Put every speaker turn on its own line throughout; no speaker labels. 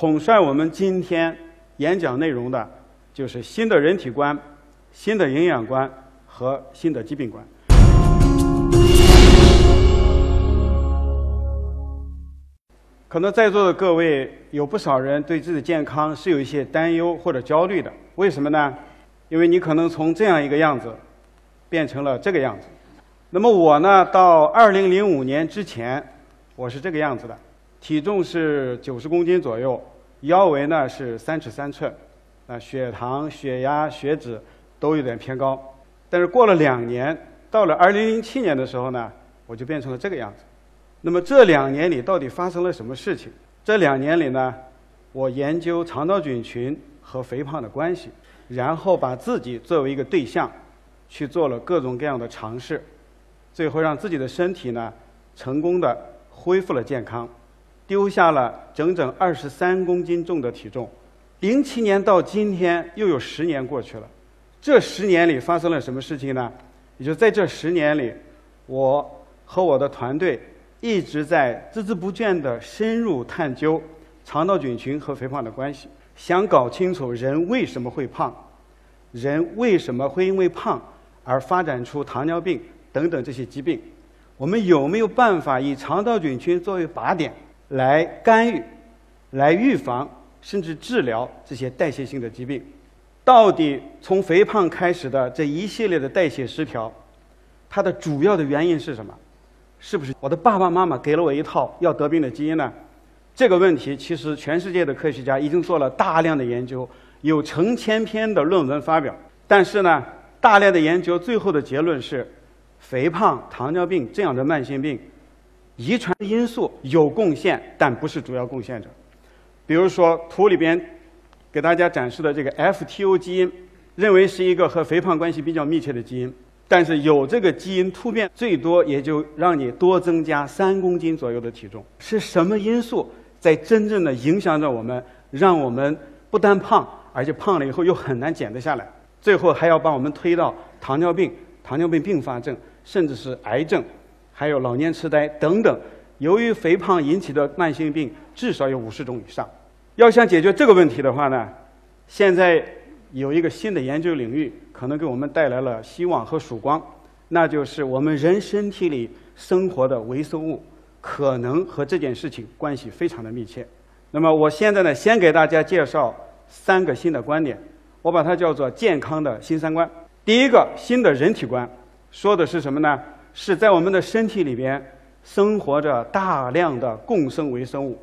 统帅我们今天演讲内容的，就是新的人体观、新的营养观和新的疾病观。可能在座的各位有不少人对自己的健康是有一些担忧或者焦虑的，为什么呢？因为你可能从这样一个样子变成了这个样子。那么我呢，到二零零五年之前，我是这个样子的，体重是九十公斤左右，腰围呢是三尺三寸，那，血糖、血压、血脂都有点偏高。但是过了两年，到了二零零七年的时候呢，我就变成了这个样子。那么这两年里到底发生了什么事情？这两年里呢，我研究肠道菌群和肥胖的关系，然后把自己作为一个对象，去做了各种各样的尝试，最后让自己的身体呢，成功的恢复了健康，丢下了整整二十三公斤重的体重。零七年到今天又有十年过去了，这十年里发生了什么事情呢？也就在这十年里，我和我的团队。一直在孜孜不倦地深入探究肠道菌群和肥胖的关系，想搞清楚人为什么会胖，人为什么会因为胖而发展出糖尿病等等这些疾病。我们有没有办法以肠道菌群作为靶点来干预、来预防甚至治疗这些代谢性的疾病？到底从肥胖开始的这一系列的代谢失调，它的主要的原因是什么？是不是我的爸爸妈妈给了我一套要得病的基因呢？这个问题其实全世界的科学家已经做了大量的研究，有成千篇的论文发表。但是呢，大量的研究最后的结论是，肥胖、糖尿病这样的慢性病，遗传因素有贡献，但不是主要贡献者。比如说图里边给大家展示的这个 FTO 基因，认为是一个和肥胖关系比较密切的基因。但是有这个基因突变，最多也就让你多增加三公斤左右的体重。是什么因素在真正的影响着我们，让我们不但胖，而且胖了以后又很难减得下来，最后还要把我们推到糖尿病、糖尿病并发症，甚至是癌症，还有老年痴呆等等。由于肥胖引起的慢性病至少有五十种以上。要想解决这个问题的话呢，现在。有一个新的研究领域，可能给我们带来了希望和曙光，那就是我们人身体里生活的微生物，可能和这件事情关系非常的密切。那么，我现在呢，先给大家介绍三个新的观点，我把它叫做健康的新三观。第一个新的人体观，说的是什么呢？是在我们的身体里边生活着大量的共生微生物，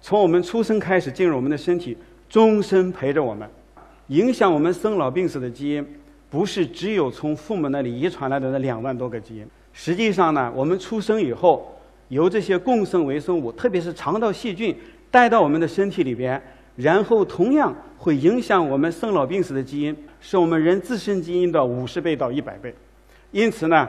从我们出生开始进入我们的身体，终身陪着我们。影响我们生老病死的基因，不是只有从父母那里遗传来的那两万多个基因。实际上呢，我们出生以后，由这些共生微生物，特别是肠道细菌带到我们的身体里边，然后同样会影响我们生老病死的基因，是我们人自身基因的五十倍到一百倍。因此呢，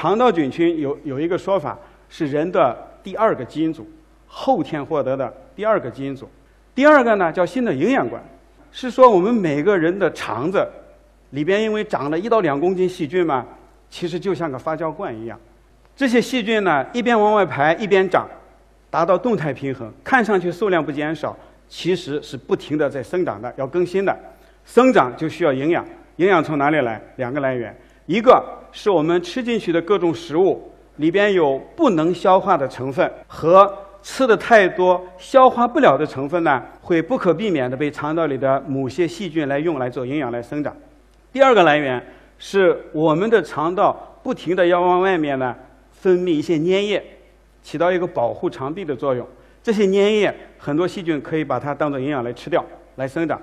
肠道菌群有有一个说法是人的第二个基因组，后天获得的第二个基因组。第二个呢，叫新的营养观。是说我们每个人的肠子里边，因为长了一到两公斤细菌嘛，其实就像个发酵罐一样。这些细菌呢，一边往外排，一边长，达到动态平衡。看上去数量不减少，其实是不停的在生长的，要更新的。生长就需要营养，营养从哪里来？两个来源，一个是我们吃进去的各种食物里边有不能消化的成分和。吃的太多，消化不了的成分呢，会不可避免的被肠道里的某些细菌来用来做营养来生长。第二个来源是我们的肠道不停的要往外面呢分泌一些粘液，起到一个保护肠壁的作用。这些粘液很多细菌可以把它当做营养来吃掉来生长。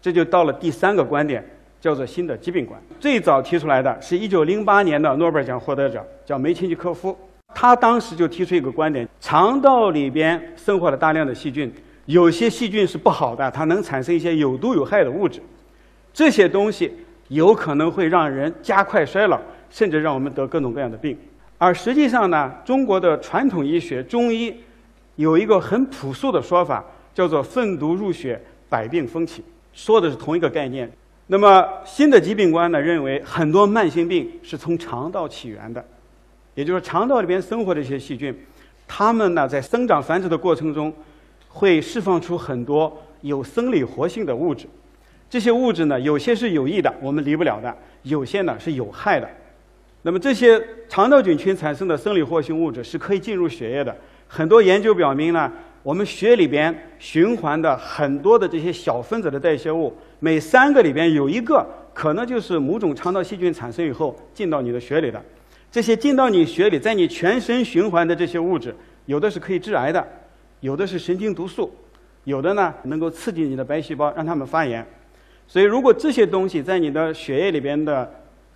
这就到了第三个观点，叫做新的疾病观。最早提出来的是一九零八年的诺贝尔奖获得者，叫梅琴尼科夫。他当时就提出一个观点：肠道里边生活了大量的细菌，有些细菌是不好的，它能产生一些有毒有害的物质，这些东西有可能会让人加快衰老，甚至让我们得各种各样的病。而实际上呢，中国的传统医学中医有一个很朴素的说法，叫做“粪毒入血，百病风起”，说的是同一个概念。那么新的疾病观呢，认为很多慢性病是从肠道起源的。也就是肠道里边生活的一些细菌，它们呢在生长繁殖的过程中，会释放出很多有生理活性的物质。这些物质呢，有些是有益的，我们离不了的；有些呢是有害的。那么这些肠道菌群产生的生理活性物质是可以进入血液的。很多研究表明呢，我们血里边循环的很多的这些小分子的代谢物，每三个里边有一个可能就是某种肠道细菌产生以后进到你的血里的。这些进到你血里，在你全身循环的这些物质，有的是可以致癌的，有的是神经毒素，有的呢能够刺激你的白细胞，让它们发炎。所以，如果这些东西在你的血液里边的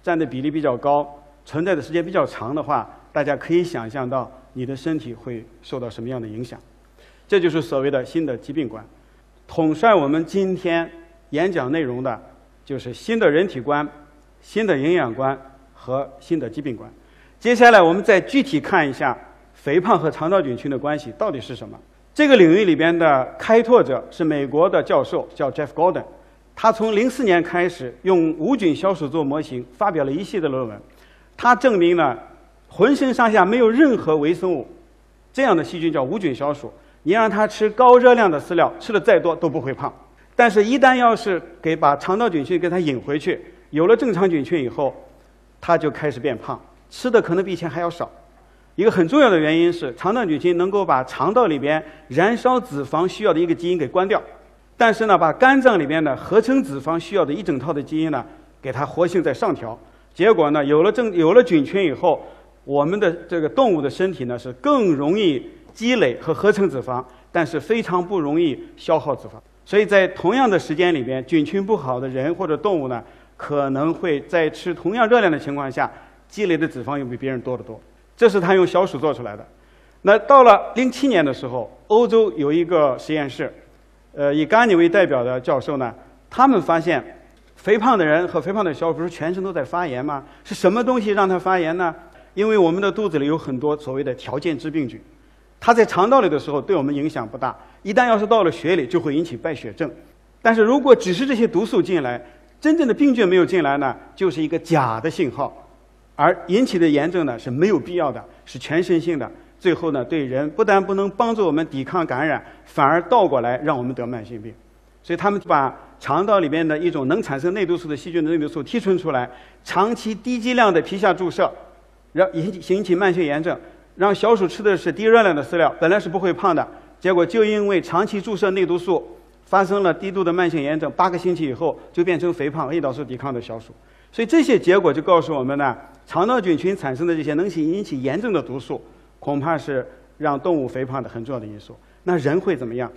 占的比例比较高，存在的时间比较长的话，大家可以想象到你的身体会受到什么样的影响。这就是所谓的新的疾病观。统帅我们今天演讲内容的，就是新的人体观、新的营养观和新的疾病观。接下来，我们再具体看一下肥胖和肠道菌群的关系到底是什么。这个领域里边的开拓者是美国的教授，叫 Jeff Gordon。他从零四年开始用无菌消鼠做模型，发表了一系列论文。他证明了，浑身上下没有任何微生物，这样的细菌叫无菌小鼠。你让它吃高热量的饲料，吃的再多都不会胖。但是，一旦要是给把肠道菌群给它引回去，有了正常菌群以后，它就开始变胖，吃的可能比以前还要少。一个很重要的原因是，肠道菌群能够把肠道里边燃烧脂肪需要的一个基因给关掉，但是呢，把肝脏里边的合成脂肪需要的一整套的基因呢，给它活性在上调。结果呢，有了正有了菌群以后，我们的这个动物的身体呢是更容易积累和合成脂肪，但是非常不容易消耗脂肪。所以在同样的时间里边，菌群不好的人或者动物呢，可能会在吃同样热量的情况下，积累的脂肪又比别人多得多。这是他用小鼠做出来的。那到了零七年的时候，欧洲有一个实验室，呃，以甘尼为代表的教授呢，他们发现。肥胖的人和肥胖的小鼠不是全身都在发炎吗？是什么东西让它发炎呢？因为我们的肚子里有很多所谓的条件致病菌，它在肠道里的时候对我们影响不大，一旦要是到了血里，就会引起败血症。但是如果只是这些毒素进来，真正的病菌没有进来呢，就是一个假的信号，而引起的炎症呢是没有必要的，是全身性的。最后呢，对人不但不能帮助我们抵抗感染，反而倒过来让我们得慢性病。所以他们把肠道里面的一种能产生内毒素的细菌的内毒素提纯出来，长期低剂量的皮下注射，让引起引起慢性炎症，让小鼠吃的是低热量的饲料，本来是不会胖的，结果就因为长期注射内毒素，发生了低度的慢性炎症，八个星期以后就变成肥胖、胰岛素抵抗的小鼠。所以这些结果就告诉我们呢，肠道菌群产生的这些能引引起炎症的毒素，恐怕是让动物肥胖的很重要的因素。那人会怎么样？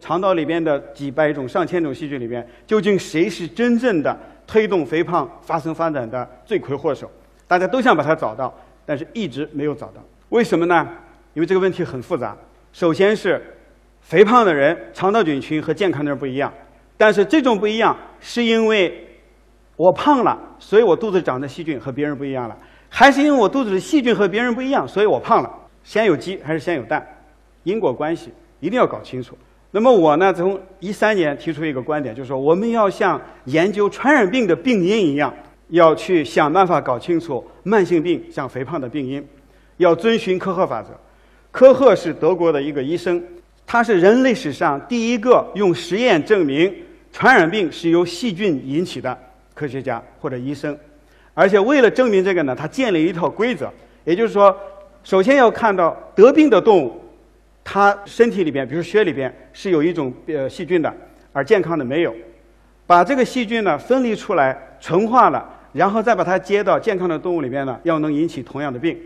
肠道里边的几百种、上千种细菌里边，究竟谁是真正的推动肥胖发生发展的罪魁祸首？大家都想把它找到，但是一直没有找到。为什么呢？因为这个问题很复杂。首先是肥胖的人肠道菌群和健康的人不一样，但是这种不一样是因为我胖了，所以我肚子长的细菌和别人不一样了，还是因为我肚子的细菌和别人不一样，所以我胖了？先有鸡还是先有蛋？因果关系一定要搞清楚。那么我呢，从一三年提出一个观点，就是说我们要像研究传染病的病因一样，要去想办法搞清楚慢性病像肥胖的病因，要遵循科赫法则。科赫是德国的一个医生，他是人类史上第一个用实验证明传染病是由细菌引起的科学家或者医生。而且为了证明这个呢，他建立一套规则，也就是说，首先要看到得病的动物。它身体里边，比如血里边是有一种呃细菌的，而健康的没有。把这个细菌呢分离出来，纯化了，然后再把它接到健康的动物里边呢，要能引起同样的病。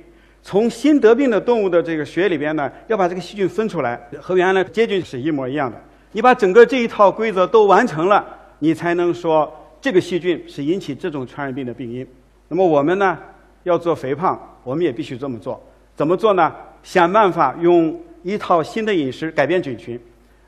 从新得病的动物的这个血里边呢，要把这个细菌分出来，和原来接菌是一模一样的。你把整个这一套规则都完成了，你才能说这个细菌是引起这种传染病的病因。那么我们呢要做肥胖，我们也必须这么做。怎么做呢？想办法用。一套新的饮食改变菌群，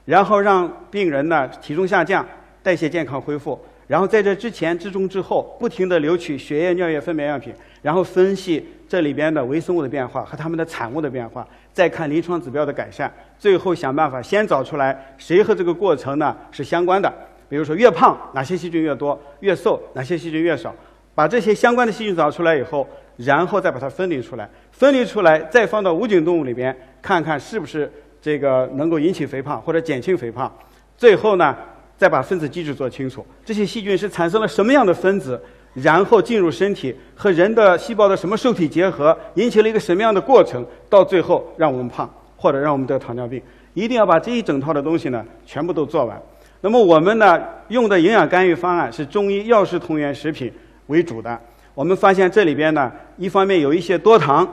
然后让病人呢体重下降、代谢健康恢复，然后在这之前、之中、之后不停地留取血液、尿液、粪便样品，然后分析这里边的微生物的变化和它们的产物的变化，再看临床指标的改善，最后想办法先找出来谁和这个过程呢是相关的。比如说越胖哪些细菌越多，越瘦哪些细菌越少，把这些相关的细菌找出来以后，然后再把它分离出来，分离出来再放到无菌动物里边。看看是不是这个能够引起肥胖或者减轻肥胖。最后呢，再把分子机制做清楚，这些细菌是产生了什么样的分子，然后进入身体和人的细胞的什么受体结合，引起了一个什么样的过程，到最后让我们胖或者让我们得糖尿病。一定要把这一整套的东西呢全部都做完。那么我们呢用的营养干预方案是中医药食同源食品为主的。我们发现这里边呢，一方面有一些多糖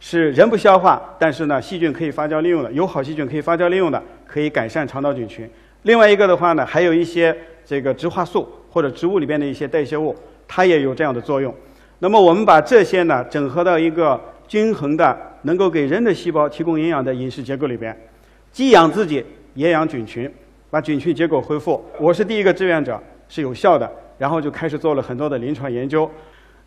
是人不消化，但是呢细菌可以发酵利用的，有好细菌可以发酵利用的，可以改善肠道菌群。另外一个的话呢，还有一些这个植化素或者植物里边的一些代谢物，它也有这样的作用。那么我们把这些呢整合到一个均衡的，能够给人的细胞提供营养的饮食结构里边。既养自己，也养菌群，把菌群结构恢复。我是第一个志愿者，是有效的。然后就开始做了很多的临床研究。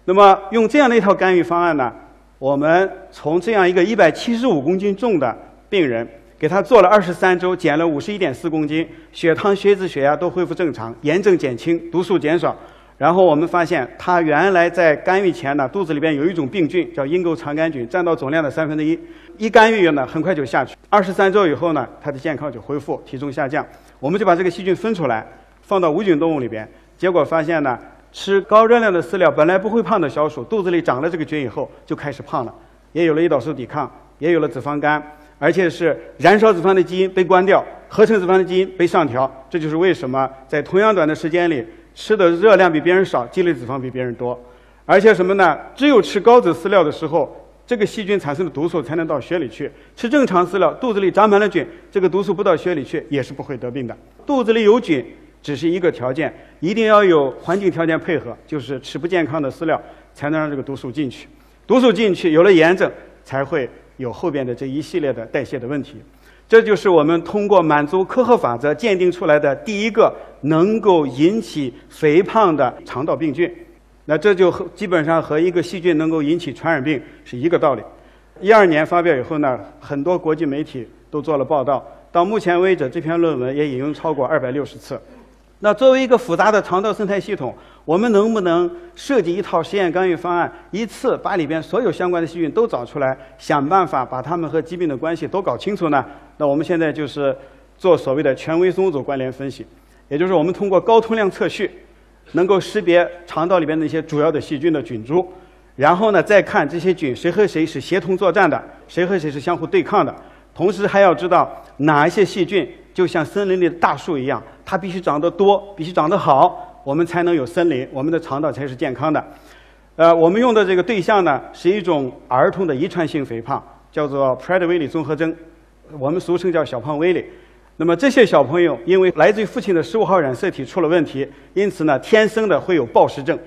那么用这样的一套干预方案呢，我们从这样一个一百七十五公斤重的病人，给他做了二十三周，减了五十一点四公斤，血糖、血脂、血压都恢复正常，炎症减轻，毒素减少。然后我们发现，他原来在干预前呢，肚子里边有一种病菌叫阴沟肠杆菌，占到总量的三分之一。一干预呢，很快就下去。二十三周以后呢，他的健康就恢复，体重下降。我们就把这个细菌分出来，放到无菌动物里边，结果发现呢，吃高热量的饲料，本来不会胖的小鼠，肚子里长了这个菌以后，就开始胖了，也有了胰岛素抵抗，也有了脂肪肝，而且是燃烧脂肪的基因被关掉，合成脂肪的基因被上调。这就是为什么在同样短的时间里。吃的热量比别人少，积累脂肪比别人多，而且什么呢？只有吃高脂饲料的时候，这个细菌产生的毒素才能到血里去。吃正常饲料，肚子里长满了菌，这个毒素不到血里去，也是不会得病的。肚子里有菌只是一个条件，一定要有环境条件配合，就是吃不健康的饲料，才能让这个毒素进去。毒素进去，有了炎症，才会有后边的这一系列的代谢的问题。这就是我们通过满足科赫法则鉴定出来的第一个能够引起肥胖的肠道病菌。那这就基本上和一个细菌能够引起传染病是一个道理。一二年发表以后呢，很多国际媒体都做了报道。到目前为止，这篇论文也引用超过二百六十次。那作为一个复杂的肠道生态系统，我们能不能设计一套实验干预方案，一次把里边所有相关的细菌都找出来，想办法把它们和疾病的关系都搞清楚呢？那我们现在就是做所谓的权威综组关联分析，也就是我们通过高通量测序，能够识别肠道里边的一些主要的细菌的菌株，然后呢再看这些菌谁和谁是协同作战的，谁和谁是相互对抗的，同时还要知道哪一些细菌。就像森林里的大树一样，它必须长得多，必须长得好，我们才能有森林，我们的肠道才是健康的。呃，我们用的这个对象呢，是一种儿童的遗传性肥胖，叫做 Prader-Willi 综合征，我们俗称叫小胖威利。那么这些小朋友因为来自于父亲的十五号染色体出了问题，因此呢，天生的会有暴食症，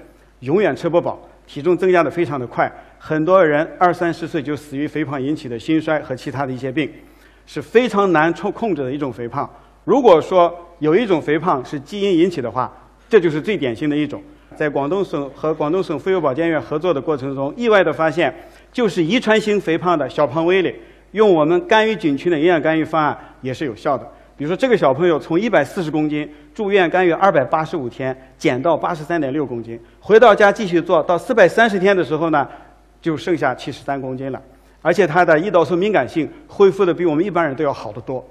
永远吃不饱，体重增加的非常的快，很多人二三十岁就死于肥胖引起的心衰和其他的一些病。是非常难控控制的一种肥胖。如果说有一种肥胖是基因引起的话，这就是最典型的一种。在广东省和广东省妇幼保健院合作的过程中，意外的发现，就是遗传性肥胖的小胖威力，用我们干预菌群的营养干预方案也是有效的。比如说，这个小朋友从一百四十公斤住院干预二百八十五天，减到八十三点六公斤，回到家继续做到四百三十天的时候呢，就剩下七十三公斤了。而且他的胰岛素敏感性恢复的比我们一般人都要好得多。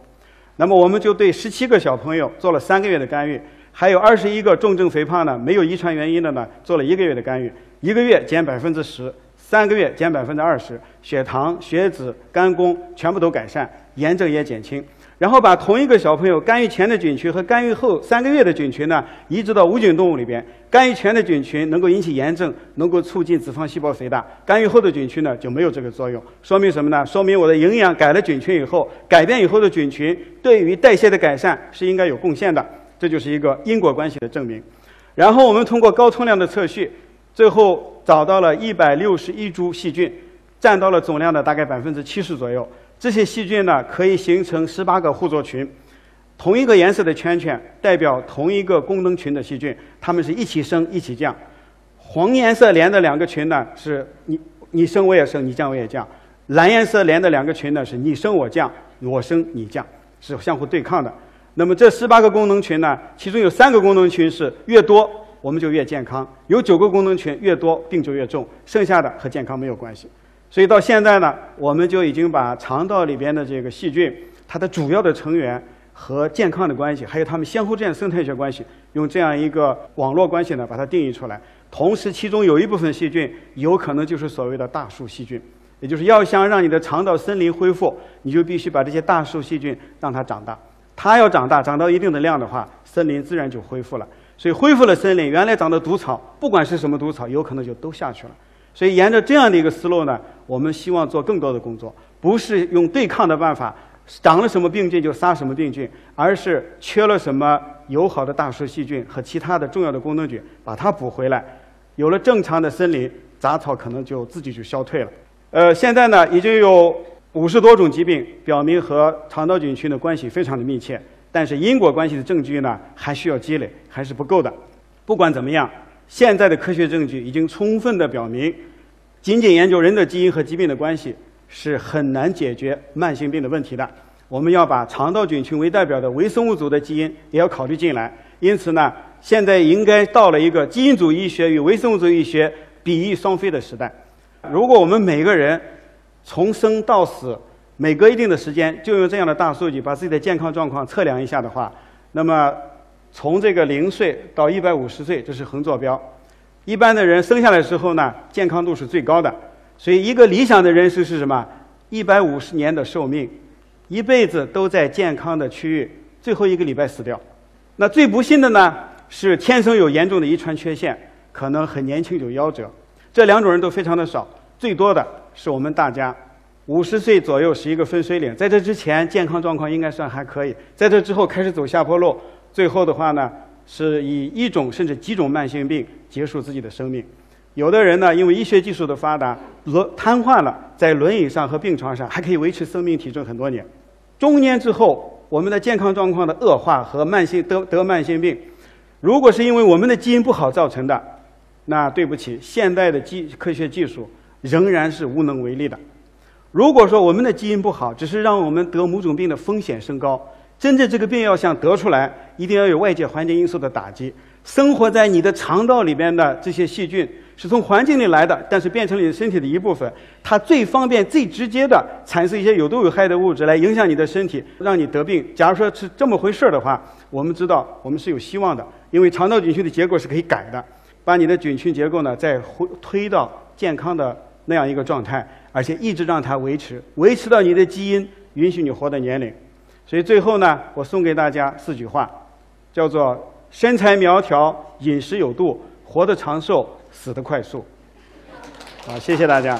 那么我们就对十七个小朋友做了三个月的干预，还有二十一个重症肥胖呢，没有遗传原因的呢，做了一个月的干预，一个月减百分之十，三个月减百分之二十，血糖、血脂、肝功全部都改善，炎症也减轻。然后把同一个小朋友干预前的菌群和干预后三个月的菌群呢，移植到无菌动物里边。干预前的菌群能够引起炎症，能够促进脂肪细胞肥大；干预后的菌群呢，就没有这个作用。说明什么呢？说明我的营养改了菌群以后，改变以后的菌群对于代谢的改善是应该有贡献的。这就是一个因果关系的证明。然后我们通过高通量的测序，最后找到了一百六十一株细菌，占到了总量的大概百分之七十左右。这些细菌呢，可以形成十八个互作群，同一个颜色的圈圈代表同一个功能群的细菌，它们是一起升一起降。黄颜色连的两个群呢，是你你升我也升，你降我也降；蓝颜色连的两个群呢，是你升我降，我升你降，是相互对抗的。那么这十八个功能群呢，其中有三个功能群是越多我们就越健康，有九个功能群越多病就越重，剩下的和健康没有关系。所以到现在呢，我们就已经把肠道里边的这个细菌它的主要的成员和健康的关系，还有它们相互之间生态学关系，用这样一个网络关系呢，把它定义出来。同时，其中有一部分细菌有可能就是所谓的大树细菌，也就是要想让你的肠道森林恢复，你就必须把这些大树细菌让它长大。它要长大，长到一定的量的话，森林自然就恢复了。所以恢复了森林，原来长的毒草，不管是什么毒草，有可能就都下去了。所以沿着这样的一个思路呢，我们希望做更多的工作，不是用对抗的办法，长了什么病菌就杀什么病菌，而是缺了什么友好的大树细菌和其他的重要的功能菌，把它补回来。有了正常的森林，杂草可能就自己就消退了。呃，现在呢，已经有五十多种疾病表明和肠道菌群的关系非常的密切。但是因果关系的证据呢，还需要积累，还是不够的。不管怎么样，现在的科学证据已经充分的表明，仅仅研究人的基因和疾病的关系是很难解决慢性病的问题的。我们要把肠道菌群为代表的微生物组的基因也要考虑进来。因此呢，现在应该到了一个基因组医学与微生物组医学比翼双飞的时代。如果我们每个人从生到死，每隔一定的时间，就用这样的大数据把自己的健康状况测量一下的话，那么从这个零岁到一百五十岁，这是横坐标。一般的人生下来的时候呢，健康度是最高的，所以一个理想的人生是什么？一百五十年的寿命，一辈子都在健康的区域，最后一个礼拜死掉。那最不幸的呢，是天生有严重的遗传缺陷，可能很年轻就夭折。这两种人都非常的少，最多的是我们大家。五十岁左右是一个分水岭，在这之前健康状况应该算还可以，在这之后开始走下坡路，最后的话呢，是以一种甚至几种慢性病结束自己的生命。有的人呢，因为医学技术的发达，轮瘫痪了，在轮椅上和病床上还可以维持生命体征很多年。中年之后，我们的健康状况的恶化和慢性得得慢性病，如果是因为我们的基因不好造成的，那对不起，现代的技科学技术仍然是无能为力的。如果说我们的基因不好，只是让我们得某种病的风险升高，真正这个病要想得出来，一定要有外界环境因素的打击。生活在你的肠道里边的这些细菌是从环境里来的，但是变成你身体的一部分。它最方便、最直接的产生一些有毒有害的物质来影响你的身体，让你得病。假如说是这么回事儿的话，我们知道我们是有希望的，因为肠道菌群的结构是可以改的，把你的菌群结构呢再回推到健康的那样一个状态。而且一直让它维持，维持到你的基因允许你活的年龄。所以最后呢，我送给大家四句话，叫做：身材苗条，饮食有度，活得长寿，死得快速。好，谢谢大家。